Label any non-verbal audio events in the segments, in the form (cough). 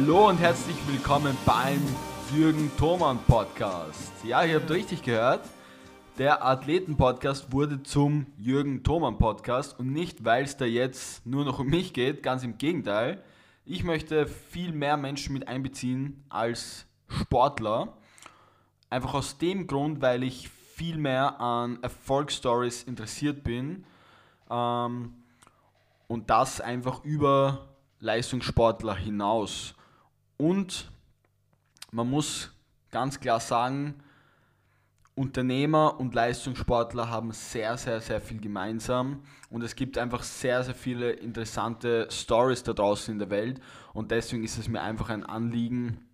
Hallo und herzlich willkommen beim Jürgen Thomann Podcast. Ja, ihr habt richtig gehört. Der Athleten-Podcast wurde zum Jürgen Thomann Podcast und nicht, weil es da jetzt nur noch um mich geht, ganz im Gegenteil. Ich möchte viel mehr Menschen mit einbeziehen als Sportler. Einfach aus dem Grund, weil ich viel mehr an Erfolgsstories interessiert bin ähm, und das einfach über Leistungssportler hinaus. Und man muss ganz klar sagen, Unternehmer und Leistungssportler haben sehr, sehr, sehr viel gemeinsam und es gibt einfach sehr, sehr viele interessante Stories da draußen in der Welt und deswegen ist es mir einfach ein Anliegen,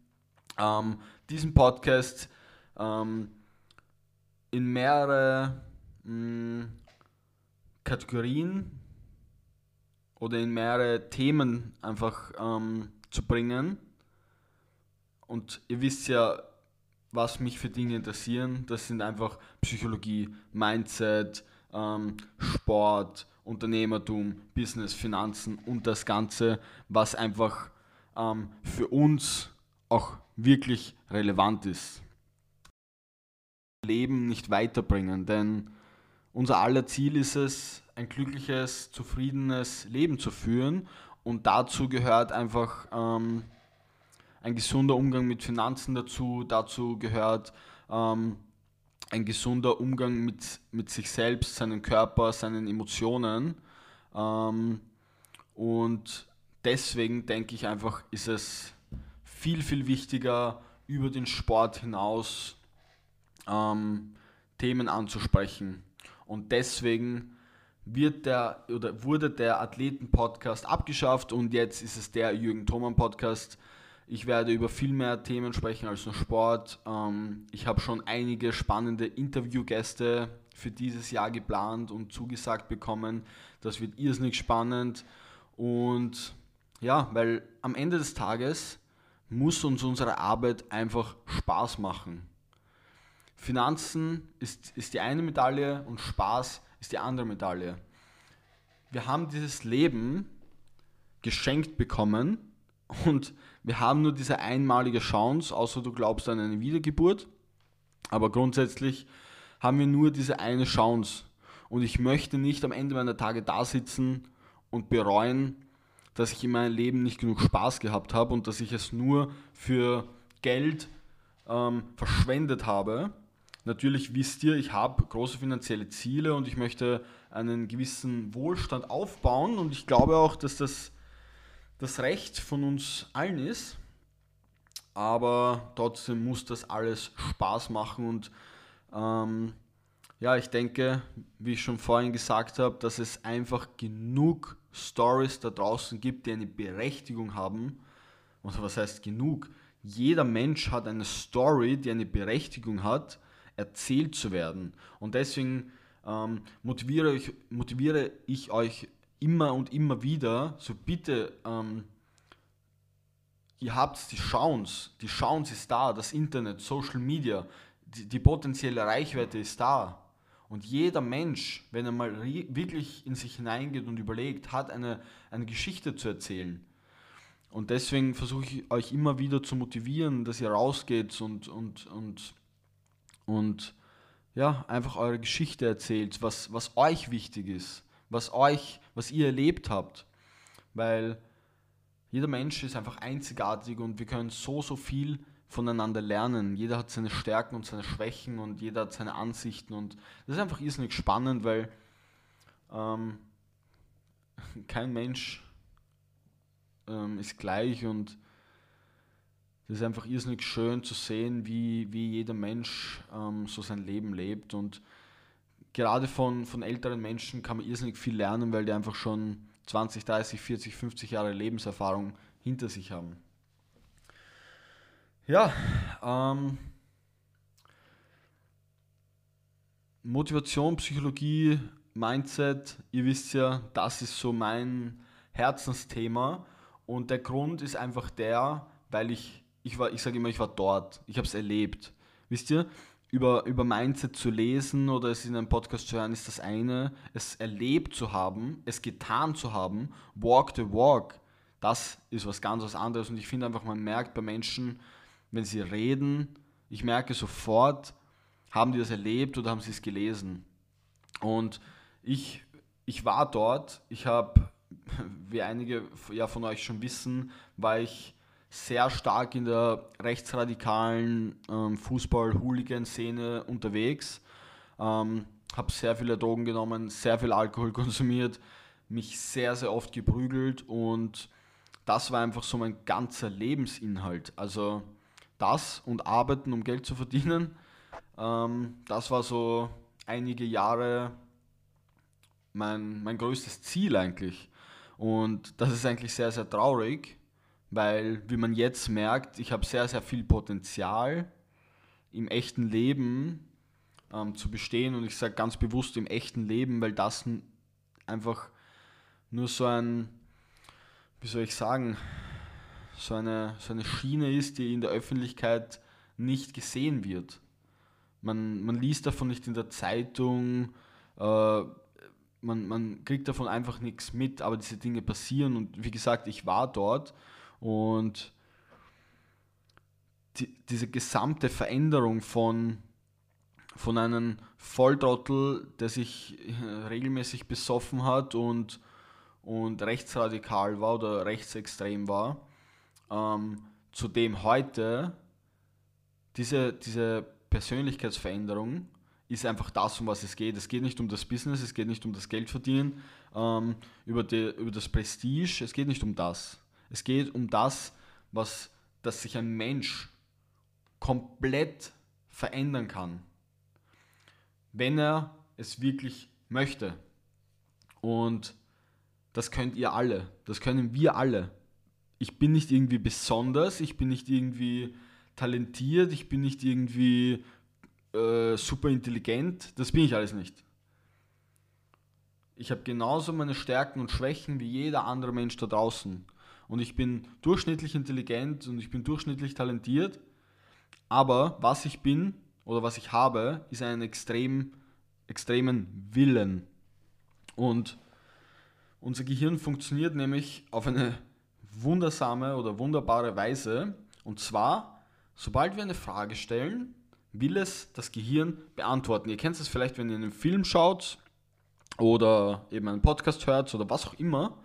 ähm, diesen Podcast ähm, in mehrere mh, hm, Kategorien oder in mehrere Themen einfach ähm, zu bringen. Und ihr wisst ja, was mich für Dinge interessieren. Das sind einfach Psychologie, Mindset, ähm, Sport, Unternehmertum, Business, Finanzen und das Ganze, was einfach ähm, für uns auch wirklich relevant ist. Leben nicht weiterbringen, denn unser aller Ziel ist es, ein glückliches, zufriedenes Leben zu führen und dazu gehört einfach ähm, ein gesunder Umgang mit Finanzen dazu, dazu gehört ähm, ein gesunder Umgang mit, mit sich selbst, seinem Körper, seinen Emotionen. Ähm, und deswegen denke ich einfach, ist es viel, viel wichtiger, über den Sport hinaus ähm, Themen anzusprechen. Und deswegen wird der oder wurde der Athleten-Podcast abgeschafft und jetzt ist es der Jürgen Thoman Podcast. Ich werde über viel mehr Themen sprechen als nur Sport. Ähm, ich habe schon einige spannende Interviewgäste für dieses Jahr geplant und zugesagt bekommen. Das wird irrsinnig spannend. Und ja, weil am Ende des Tages muss uns unsere Arbeit einfach Spaß machen. Finanzen ist, ist die eine Medaille und Spaß ist die andere Medaille. Wir haben dieses Leben geschenkt bekommen und wir haben nur diese einmalige Chance, außer du glaubst an eine Wiedergeburt. Aber grundsätzlich haben wir nur diese eine Chance. Und ich möchte nicht am Ende meiner Tage da sitzen und bereuen, dass ich in meinem Leben nicht genug Spaß gehabt habe und dass ich es nur für Geld ähm, verschwendet habe. Natürlich wisst ihr, ich habe große finanzielle Ziele und ich möchte einen gewissen Wohlstand aufbauen und ich glaube auch, dass das das Recht von uns allen ist, aber trotzdem muss das alles Spaß machen und ähm, ja, ich denke, wie ich schon vorhin gesagt habe, dass es einfach genug Stories da draußen gibt, die eine Berechtigung haben. Oder was heißt genug? Jeder Mensch hat eine Story, die eine Berechtigung hat, erzählt zu werden. Und deswegen ähm, motiviere, ich, motiviere ich euch immer und immer wieder, so bitte, ähm, ihr habt die Chance, die Chance ist da, das Internet, Social Media, die, die potenzielle Reichweite ist da. Und jeder Mensch, wenn er mal wirklich in sich hineingeht und überlegt, hat eine, eine Geschichte zu erzählen. Und deswegen versuche ich euch immer wieder zu motivieren, dass ihr rausgeht und, und, und, und ja, einfach eure Geschichte erzählt, was, was euch wichtig ist was euch, was ihr erlebt habt. Weil jeder Mensch ist einfach einzigartig und wir können so, so viel voneinander lernen. Jeder hat seine Stärken und seine Schwächen und jeder hat seine Ansichten und das ist einfach irrsinnig spannend, weil ähm, (laughs) kein Mensch ähm, ist gleich und es ist einfach irrsinnig schön zu sehen, wie, wie jeder Mensch ähm, so sein Leben lebt und gerade von, von älteren Menschen kann man irrsinnig viel lernen, weil die einfach schon 20, 30, 40, 50 Jahre Lebenserfahrung hinter sich haben. Ja, ähm, Motivation, Psychologie, Mindset, ihr wisst ja, das ist so mein Herzensthema und der Grund ist einfach der, weil ich, ich war, ich sage immer, ich war dort, ich habe es erlebt. Wisst ihr, über, über Mindset zu lesen oder es in einem Podcast zu hören, ist das eine. Es erlebt zu haben, es getan zu haben, walk the walk, das ist was ganz was anderes. Und ich finde einfach, man merkt bei Menschen, wenn sie reden, ich merke sofort, haben die das erlebt oder haben sie es gelesen. Und ich, ich war dort, ich habe, (laughs) wie einige ja von euch schon wissen, war ich sehr stark in der rechtsradikalen ähm, Fußball-Hooligan-Szene unterwegs. Ähm, habe sehr viele Drogen genommen, sehr viel Alkohol (laughs) konsumiert, mich sehr, sehr oft geprügelt und das war einfach so mein ganzer Lebensinhalt. Also das und Arbeiten, um Geld zu verdienen, ähm, das war so einige Jahre mein, mein größtes Ziel eigentlich. Und das ist eigentlich sehr, sehr traurig, weil, wie man jetzt merkt, ich habe sehr, sehr viel Potenzial im echten Leben ähm, zu bestehen. Und ich sage ganz bewusst im echten Leben, weil das einfach nur so ein, wie soll ich sagen, so eine, so eine Schiene ist, die in der Öffentlichkeit nicht gesehen wird. Man, man liest davon nicht in der Zeitung, äh, man, man kriegt davon einfach nichts mit, aber diese Dinge passieren und wie gesagt, ich war dort und die, diese gesamte Veränderung von, von einem Volltrottel, der sich äh, regelmäßig besoffen hat und, und rechtsradikal war oder rechtsextrem war, ähm, zu dem heute diese, diese Persönlichkeitsveränderung ist einfach das, um was es geht. Es geht nicht um das Business, es geht nicht um das Geld verdienen, ähm, über, über das Prestige, es geht nicht um das. Es geht um das, was, dass sich ein Mensch komplett verändern kann, wenn er es wirklich möchte. Und das könnt ihr alle, das können wir alle. Ich bin nicht irgendwie besonders, ich bin nicht irgendwie talentiert, ich bin nicht irgendwie äh, super intelligent, das bin ich alles nicht. Ich habe genauso meine Stärken und Schwächen wie jeder andere Mensch da draußen. Und ich bin durchschnittlich intelligent und ich bin durchschnittlich talentiert. Aber was ich bin oder was ich habe, ist einen extrem, extremen Willen. Und unser Gehirn funktioniert nämlich auf eine wundersame oder wunderbare Weise. Und zwar, sobald wir eine Frage stellen, will es das Gehirn beantworten. Ihr kennt es vielleicht, wenn ihr einen Film schaut oder eben einen Podcast hört oder was auch immer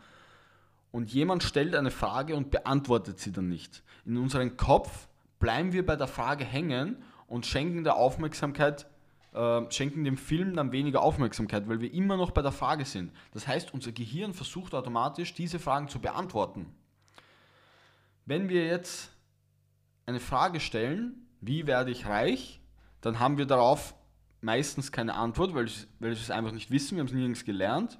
und jemand stellt eine Frage und beantwortet sie dann nicht. In unserem Kopf bleiben wir bei der Frage hängen und schenken der Aufmerksamkeit, äh, schenken dem Film dann weniger Aufmerksamkeit, weil wir immer noch bei der Frage sind. Das heißt, unser Gehirn versucht automatisch, diese Fragen zu beantworten. Wenn wir jetzt eine Frage stellen, wie werde ich reich, dann haben wir darauf meistens keine Antwort, weil, weil wir es einfach nicht wissen, wir haben es nirgends gelernt.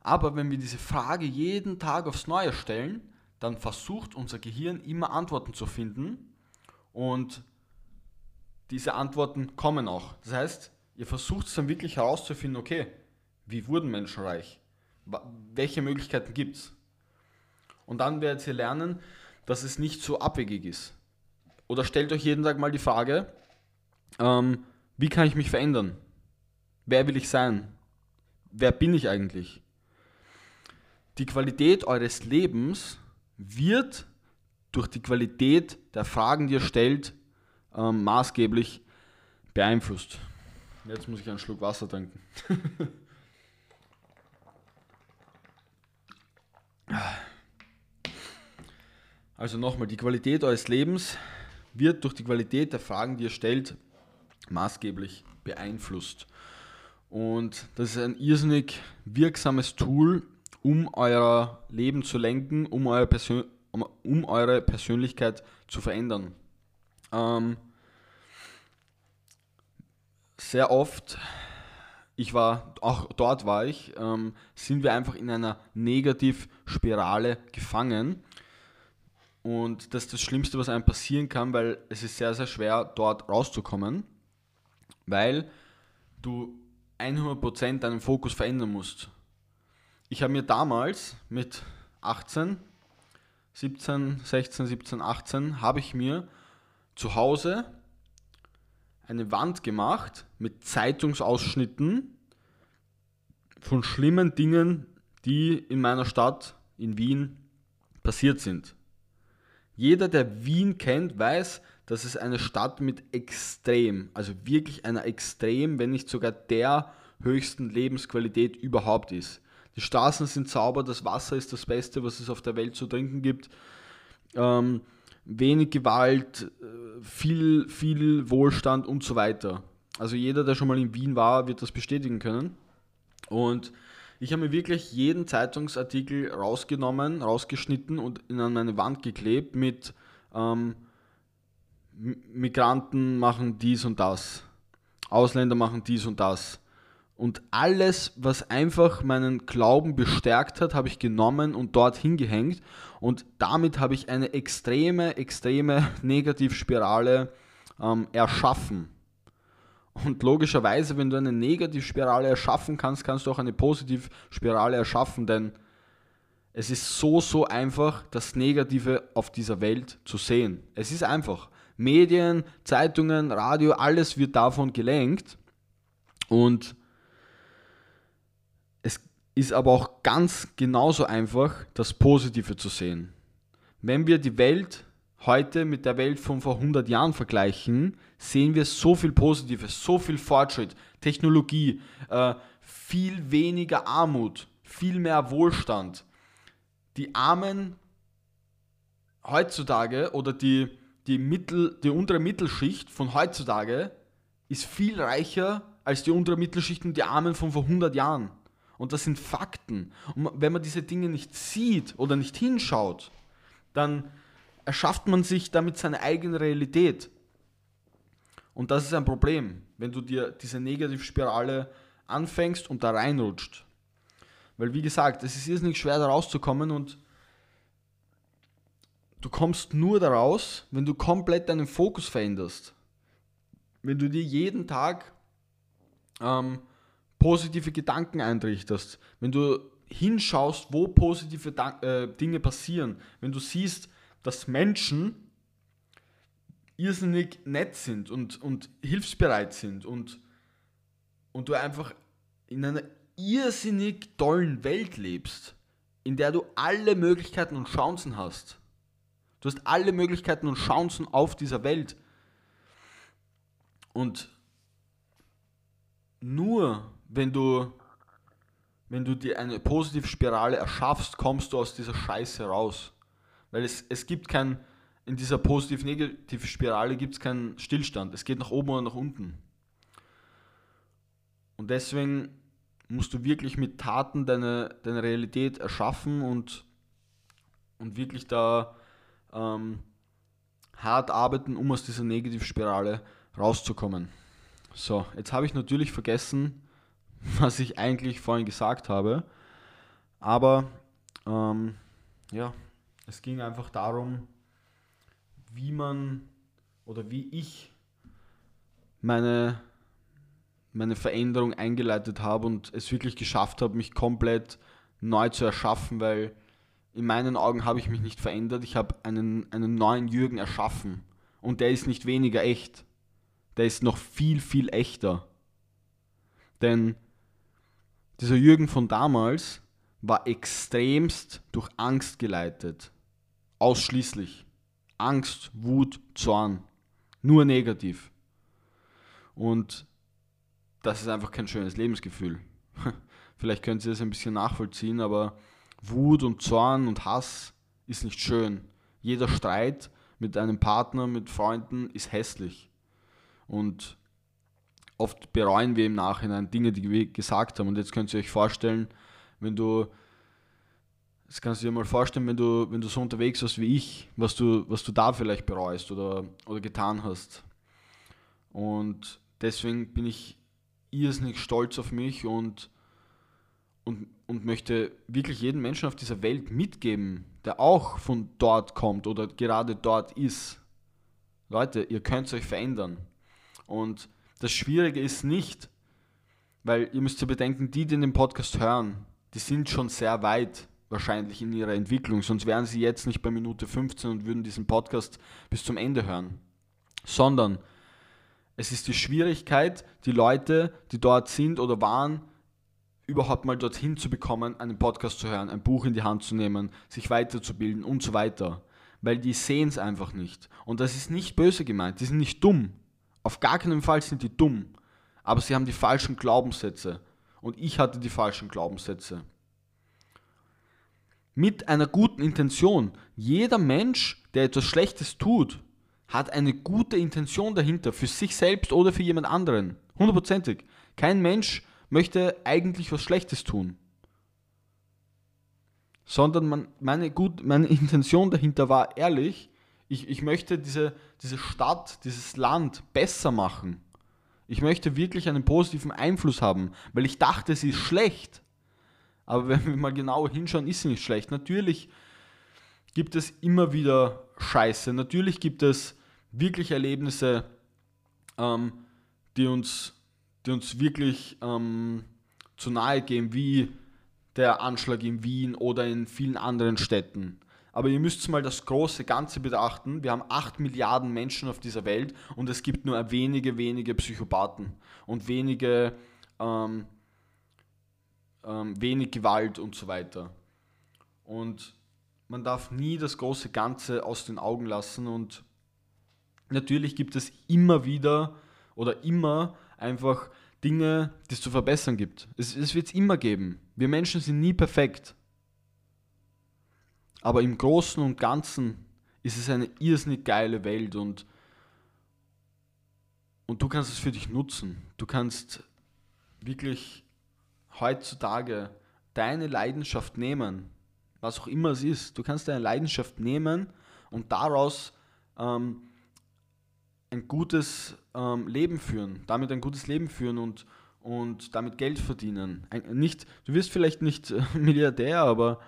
Aber wenn wir diese Frage jeden Tag aufs Neue stellen, dann versucht unser Gehirn immer Antworten zu finden und diese Antworten kommen auch. Das heißt, ihr versucht es dann wirklich herauszufinden, okay, wie wurden Menschen reich? Welche Möglichkeiten gibt es? Und dann werdet ihr lernen, dass es nicht so abwegig ist. Oder stellt euch jeden Tag mal die Frage, ähm, wie kann ich mich verändern? Wer will ich sein? Wer bin ich eigentlich? Die Qualität eures Lebens wird durch die Qualität der Fragen, die ihr stellt, ähm, maßgeblich beeinflusst. Jetzt muss ich einen Schluck Wasser trinken. (laughs) also nochmal, die Qualität eures Lebens wird durch die Qualität der Fragen, die ihr stellt, maßgeblich beeinflusst. Und das ist ein irrsinnig wirksames Tool, um euer Leben zu lenken, um, euer Persön um, eure Persönlichkeit zu verändern. Ähm, sehr oft, ich war, auch dort war ich, ähm, sind wir einfach in einer Negativspirale gefangen und das ist das Schlimmste, was einem passieren kann, weil es ist sehr, sehr schwer, dort rauszukommen, weil du 100% deinen Fokus verändern musst. Ich habe mir damals mit 18, 17, 16, 17, 18, habe ich mir zu Hause eine Wand gemacht mit Zeitungsausschnitten von schlimmen Dingen, die in meiner Stadt in Wien passiert sind. Jeder, der Wien kennt, weiß, dass es eine Stadt mit extrem, also wirklich einer extrem, wenn nicht sogar der höchsten Lebensqualität überhaupt ist. Die Straßen sind sauber, das Wasser ist das Beste, was es auf der Welt zu trinken gibt. Ähm, wenig Gewalt, äh, viel, viel Wohlstand und so weiter. Also jeder, der schon mal in Wien war, wird das bestätigen können. Und ich habe mir wirklich jeden Zeitungsartikel rausgenommen, rausgeschnitten und in an meine Wand geklebt mit ähm, Migranten machen dies und das, Ausländer machen dies und das. Und alles, was einfach meinen Glauben bestärkt hat, habe ich genommen und dort hingehängt. Und damit habe ich eine extreme, extreme (laughs) Negativspirale ähm, erschaffen. Und logischerweise, wenn du eine Negativspirale erschaffen kannst, kannst du auch eine Positivspirale erschaffen, denn es ist so, so einfach, das Negative auf dieser Welt zu sehen. Es ist einfach. Medien, Zeitungen, Radio, alles wird davon gelenkt. Und ist aber auch ganz genauso einfach, das Positive zu sehen. Wenn wir die Welt heute mit der Welt von vor 100 Jahren vergleichen, sehen wir so viel Positives, so viel Fortschritt, Technologie, äh, viel weniger Armut, viel mehr Wohlstand. Die Armen heutzutage oder die, die, Mittel, die untere Mittelschicht von heutzutage ist viel reicher als die untere Mittelschicht und die Armen von vor 100 Jahren. Und das sind Fakten. Und wenn man diese Dinge nicht sieht oder nicht hinschaut, dann erschafft man sich damit seine eigene Realität. Und das ist ein Problem, wenn du dir diese Negativspirale anfängst und da reinrutscht. Weil wie gesagt, es ist irrsinnig schwer da rauszukommen und du kommst nur daraus, wenn du komplett deinen Fokus veränderst. Wenn du dir jeden Tag ähm, positive Gedanken eintrichterst, wenn du hinschaust, wo positive äh, Dinge passieren, wenn du siehst, dass Menschen irrsinnig nett sind und, und hilfsbereit sind und, und du einfach in einer irrsinnig tollen Welt lebst, in der du alle Möglichkeiten und Chancen hast. Du hast alle Möglichkeiten und Chancen auf dieser Welt. Und nur wenn du, wenn du dir eine positive Spirale erschaffst, kommst du aus dieser Scheiße raus. Weil es, es gibt kein, in dieser positiv-negativ Spirale gibt es keinen Stillstand. Es geht nach oben oder nach unten. Und deswegen musst du wirklich mit Taten deine, deine Realität erschaffen und, und wirklich da ähm, hart arbeiten, um aus dieser Negativspirale rauszukommen. So, jetzt habe ich natürlich vergessen, (laughs) was ich eigentlich vorhin gesagt habe. Aber ähm, ja, es ging einfach darum, wie man oder wie ich meine, meine Veränderung eingeleitet habe und es wirklich geschafft habe, mich komplett neu zu erschaffen, weil in meinen Augen habe ich mich nicht verändert. Ich habe einen, einen neuen Jürgen erschaffen und der ist nicht weniger echt. Der ist noch viel, viel echter. Denn dieser Jürgen von damals war extremst durch Angst geleitet. Ausschließlich. Angst, Wut, Zorn. Nur negativ. Und das ist einfach kein schönes Lebensgefühl. (laughs) Vielleicht können Sie das ein bisschen nachvollziehen, aber Wut und Zorn und Hass ist nicht schön. Jeder Streit mit einem Partner, mit Freunden ist hässlich. Und oft bereuen wir im Nachhinein Dinge, die wir gesagt haben. Und jetzt könnt ihr euch vorstellen, wenn du, das kannst du dir mal vorstellen, wenn du, wenn du so unterwegs warst wie ich, was du, was du da vielleicht bereust oder, oder getan hast. Und deswegen bin ich irrsinnig stolz auf mich und, und, und möchte wirklich jeden Menschen auf dieser Welt mitgeben, der auch von dort kommt oder gerade dort ist. Leute, ihr könnt euch verändern. Und das Schwierige ist nicht, weil ihr müsst ja bedenken, die, die den Podcast hören, die sind schon sehr weit wahrscheinlich in ihrer Entwicklung, sonst wären sie jetzt nicht bei Minute 15 und würden diesen Podcast bis zum Ende hören. Sondern es ist die Schwierigkeit, die Leute, die dort sind oder waren, überhaupt mal dorthin zu bekommen, einen Podcast zu hören, ein Buch in die Hand zu nehmen, sich weiterzubilden und so weiter. Weil die sehen es einfach nicht. Und das ist nicht böse gemeint, die sind nicht dumm. Auf gar keinen Fall sind die dumm. Aber sie haben die falschen Glaubenssätze. Und ich hatte die falschen Glaubenssätze. Mit einer guten Intention. Jeder Mensch, der etwas Schlechtes tut, hat eine gute Intention dahinter, für sich selbst oder für jemand anderen. Hundertprozentig. Kein Mensch möchte eigentlich was Schlechtes tun. Sondern man, meine, gut, meine (laughs) Intention dahinter war ehrlich, ich, ich möchte diese, diese Stadt, dieses Land besser machen. Ich möchte wirklich einen positiven Einfluss haben, weil ich dachte, sie ist schlecht. Aber wenn wir mal genau hinschauen, ist sie nicht schlecht. Natürlich gibt es immer wieder Scheiße. Natürlich gibt es wirklich Erlebnisse, ähm, die, uns, die uns wirklich ähm, zu nahe gehen, wie der Anschlag in Wien oder in vielen anderen Städten. Aber ihr müsst mal das große Ganze beachten. Wir haben 8 Milliarden Menschen auf dieser Welt und es gibt nur wenige, wenige Psychopathen und wenige, ähm, ähm, wenig Gewalt und so weiter. Und man darf nie das große Ganze aus den Augen lassen und natürlich gibt es immer wieder oder immer einfach Dinge, die es zu verbessern gibt. Es, es wird es immer geben. Wir Menschen sind nie perfekt. Aber im Großen und Ganzen ist es eine irrsinnig geile Welt und, und du kannst es für dich nutzen. Du kannst wirklich heutzutage deine Leidenschaft nehmen, was auch immer es ist. Du kannst deine Leidenschaft nehmen und daraus ähm, ein gutes ähm, Leben führen, damit ein gutes Leben führen und, und damit Geld verdienen. Ein, nicht, du wirst vielleicht nicht äh, (laughs) Milliardär, aber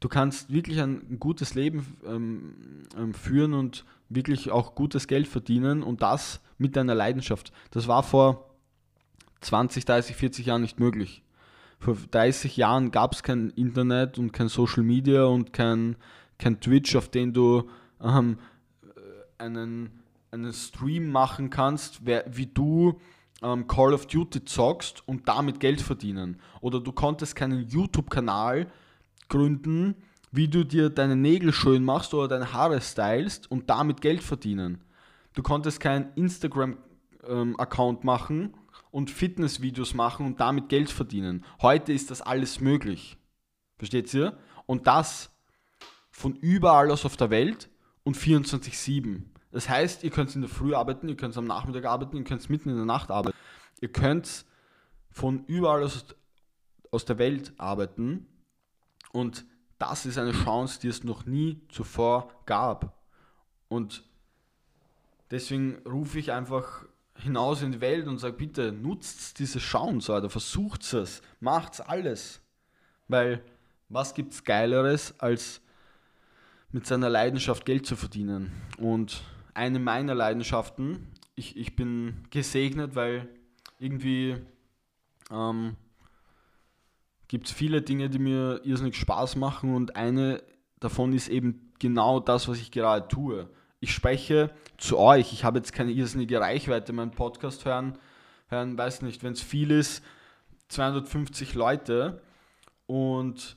du kannst wirklich ein, gutes Leben ähm, ähm führen und wirklich auch gutes Geld verdienen und das mit deiner Leidenschaft. Das war vor 20, 30, 40 Jahren nicht möglich. Vor 30 Jahren gab es kein Internet und kein Social Media und kein, kein Twitch, auf den du ähm, einen einen Stream machen kannst, wie du ähm, Call of Duty zockst und damit Geld verdienen. Oder du konntest keinen YouTube-Kanal gründen, wie du dir deine Nägel schön machst oder deine Haare stylst und damit Geld verdienen. Du konntest keinen Instagram-Account ähm, machen und Fitnessvideos machen und damit Geld verdienen. Heute ist das alles möglich. Versteht ihr? Und das von überall aus auf der Welt und 24-7. Das heißt, ihr könnt in der Früh arbeiten, ihr könnt am Nachmittag arbeiten, ihr könnt mitten in der Nacht arbeiten. Ihr könnt von überall aus, aus der Welt arbeiten und das ist eine Chance, die es noch nie zuvor gab. Und deswegen rufe ich einfach hinaus in die Welt und sage, bitte nutzt diese Chance, oder versucht es, macht alles. Weil was gibt es Geileres, als mit seiner Leidenschaft Geld zu verdienen? Und eine meiner Leidenschaften. Ich, ich bin gesegnet, weil irgendwie ähm, gibt es viele Dinge, die mir irrsinnig Spaß machen und eine davon ist eben genau das, was ich gerade tue. Ich spreche zu euch. Ich habe jetzt keine irrsinnige Reichweite, meinen Podcast hören, hören weiß nicht, wenn es viel ist, 250 Leute und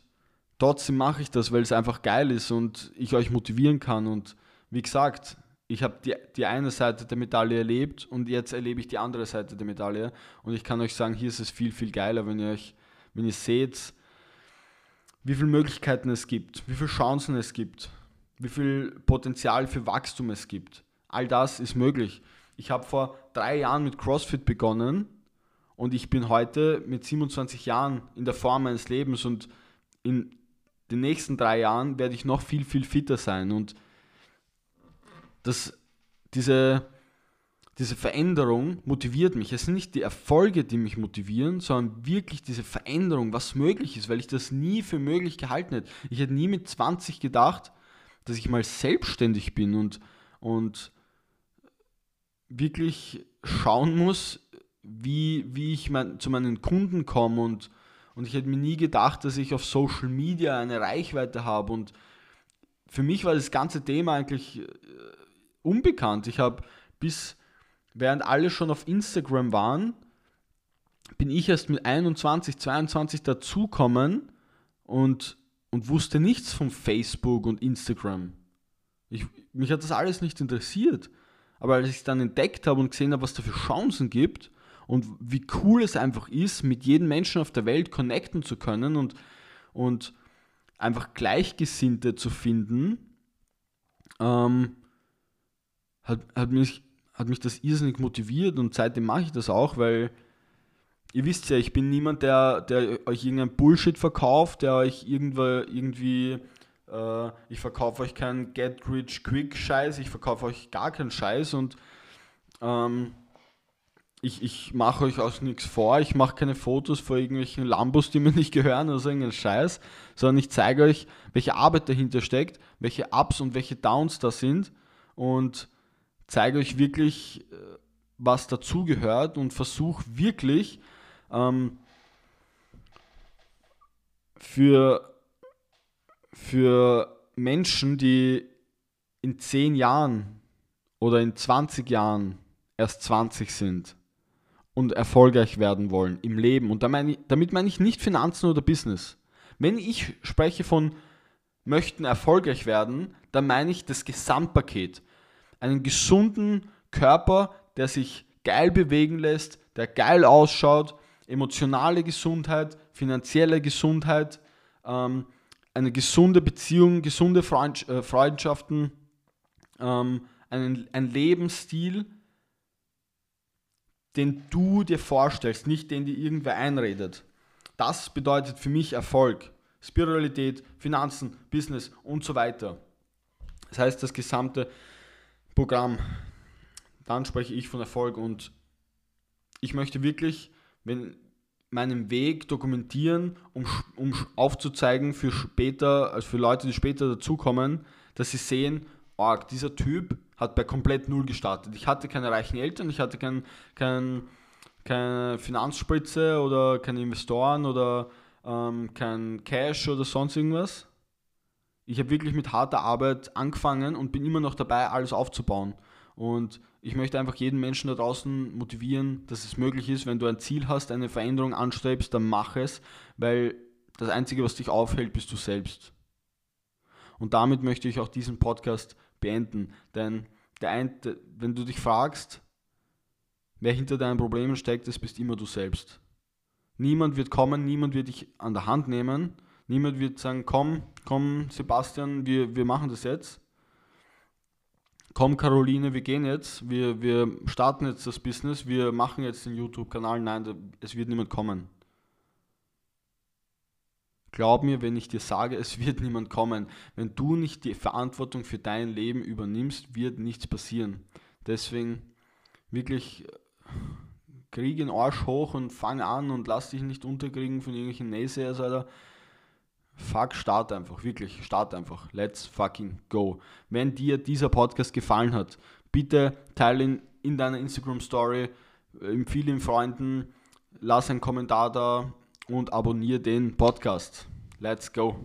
trotzdem mache ich das, weil es einfach geil ist und ich euch motivieren kann und wie gesagt, ich habe die, die eine Seite der Medaille erlebt und jetzt erlebe ich die andere Seite der Medaille. Und ich kann euch sagen, hier ist es viel, viel geiler, wenn ihr euch, wenn ihr seht, wie viele Möglichkeiten es gibt, wie viele Chancen es gibt, wie viel Potenzial für Wachstum es gibt. All das ist möglich. Ich habe vor drei Jahren mit CrossFit begonnen und ich bin heute mit 27 Jahren in der Form meines Lebens und in den nächsten drei Jahren werde ich noch viel, viel fitter sein. Und das, diese, diese Veränderung motiviert mich. Es sind nicht die Erfolge, die mich motivieren, sondern wirklich diese Veränderung, was möglich ist, weil ich das nie für möglich gehalten hätte. Ich hätte nie mit 20 gedacht, dass ich mal selbstständig bin und, und wirklich schauen muss, wie, wie ich mein, zu meinen Kunden komme und, und ich hätte mir nie gedacht, dass ich auf Social Media eine Reichweite habe und für mich war das ganze Thema eigentlich äh, unbekannt. Ich habe bis, während alle schon auf Instagram waren, bin ich erst mit 21, 22 dazukommen und, und wusste nichts von Facebook und Instagram. Ich, mich hat das alles nicht interessiert. Aber als ich es dann entdeckt habe und gesehen habe, was da für Chancen gibt und wie cool es einfach ist, mit jedem Menschen auf der Welt connecten zu können und, und einfach Gleichgesinnte zu finden, ähm, hat, hat, mich, hat mich das irrsinnig motiviert und seitdem mache ich das auch, weil ihr wisst ja, ich bin niemand, der, der euch irgendein Bullshit verkauft, der euch irgendwo, irgendwie, äh, ich verkaufe euch keinen Get Rich Quick Scheiß, ich verkaufe euch gar keinen Scheiß und ähm, ich, ich mache euch auch nichts vor, ich mache keine Fotos vor irgendwelchen Lambos, die mir nicht gehören oder so irgendeinen Scheiß, sondern ich zeige euch, welche Arbeit dahinter steckt, welche Ups und welche Downs da sind und zeige euch wirklich, äh, was dazugehört und versuche wirklich ähm, für, für Menschen, die in 10 Jahren oder in 20 Jahren erst 20 sind und erfolgreich werden wollen im Leben, und damit meine ich nicht Finanzen oder Business. Wenn ich spreche von möchten erfolgreich werden, dann meine ich das Gesamtpaket. Einen gesunden Körper, der sich geil bewegen lässt, der geil ausschaut, emotionale Gesundheit, finanzielle Gesundheit, ähm, eine gesunde Beziehung, gesunde Freund, äh, Freundschaften, ähm, einen, ein Lebensstil, den du dir vorstellst, nicht den dir irgendwer einredet. Das bedeutet für mich Erfolg. Spiritualität, Finanzen, Business und so weiter. Das heißt, das gesamte Programm. Dann spreche ich von Erfolg und ich möchte wirklich wenn meinen Weg dokumentieren, um, um aufzuzeigen für später, also für Leute, die später dazukommen, dass sie sehen, oh, dieser Typ hat bei komplett null gestartet. Ich hatte keine reichen Eltern, ich hatte kein, kein, keine Finanzspritze oder keine Investoren oder ähm, kein Cash oder sonst irgendwas. Ich habe wirklich mit harter Arbeit angefangen und bin immer noch dabei, alles aufzubauen. Und ich möchte einfach jeden Menschen da draußen motivieren, dass es möglich ist, wenn du ein Ziel hast, eine Veränderung anstrebst, dann mach es, weil das Einzige, was dich aufhält, bist du selbst. Und damit möchte ich auch diesen Podcast beenden, denn der ein, wenn du dich fragst, wer hinter deinen Problemen steckt, das bist immer du selbst. Niemand wird kommen, niemand wird dich an der Hand nehmen, niemand wird sagen, komm, komm Sebastian, wir, wir machen das jetzt, komm Caroline, wir gehen jetzt, wir, wir starten jetzt das Business, wir machen jetzt den YouTube-Kanal. Nein, es wird niemand kommen. Glaub mir, wenn ich dir sage, (laughs) es wird niemand kommen. Wenn du nicht die Verantwortung für dein Leben übernimmst, wird nichts passieren. Deswegen wirklich krieg den Arsch hoch und fang an und lass dich nicht unterkriegen von irgendwelchen Naysayers, Alter. Fuck, start einfach, wirklich, start einfach. Let's fucking go. Wenn dir dieser Podcast gefallen hat, bitte teile ihn in deiner Instagram Story, empfehle ihn Freunden, lass einen Kommentar da und abonniere den Podcast. Let's go.